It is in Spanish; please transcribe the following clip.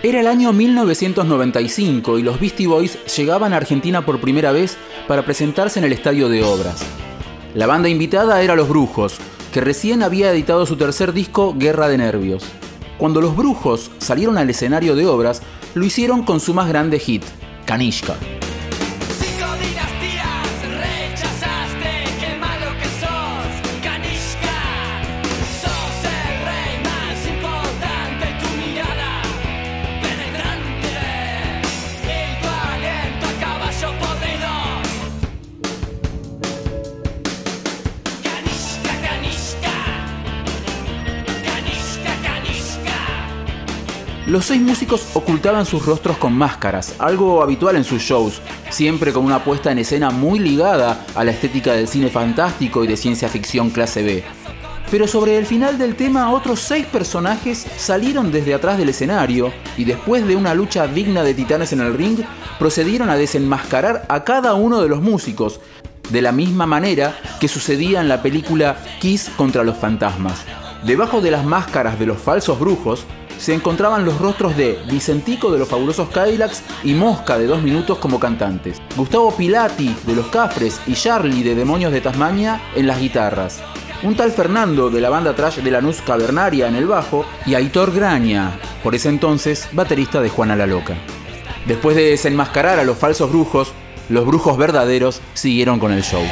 Era el año 1995 y los Beastie Boys llegaban a Argentina por primera vez para presentarse en el Estadio de Obras. La banda invitada era Los Brujos, que recién había editado su tercer disco Guerra de Nervios. Cuando Los Brujos salieron al escenario de Obras, lo hicieron con su más grande hit, Kanishka. Los seis músicos ocultaban sus rostros con máscaras, algo habitual en sus shows, siempre con una puesta en escena muy ligada a la estética del cine fantástico y de ciencia ficción clase B. Pero sobre el final del tema, otros seis personajes salieron desde atrás del escenario y después de una lucha digna de titanes en el ring, procedieron a desenmascarar a cada uno de los músicos, de la misma manera que sucedía en la película Kiss contra los fantasmas. Debajo de las máscaras de los falsos brujos se encontraban los rostros de Vicentico de los fabulosos Cadillacs y Mosca de Dos Minutos como cantantes, Gustavo Pilati de Los Cafres y Charlie de Demonios de Tasmania en las guitarras, un tal Fernando de la banda trash de Lanús Cavernaria en el bajo y Aitor Graña, por ese entonces baterista de Juana la Loca. Después de desenmascarar a los falsos brujos, los brujos verdaderos siguieron con el show.